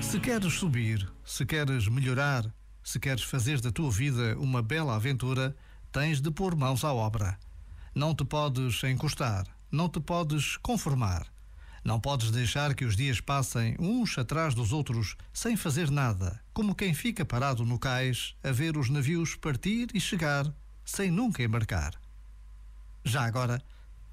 Se queres subir, se queres melhorar, se queres fazer da tua vida uma bela aventura, tens de pôr mãos à obra. Não te podes encostar, não te podes conformar. Não podes deixar que os dias passem uns atrás dos outros sem fazer nada, como quem fica parado no cais a ver os navios partir e chegar sem nunca embarcar. Já agora,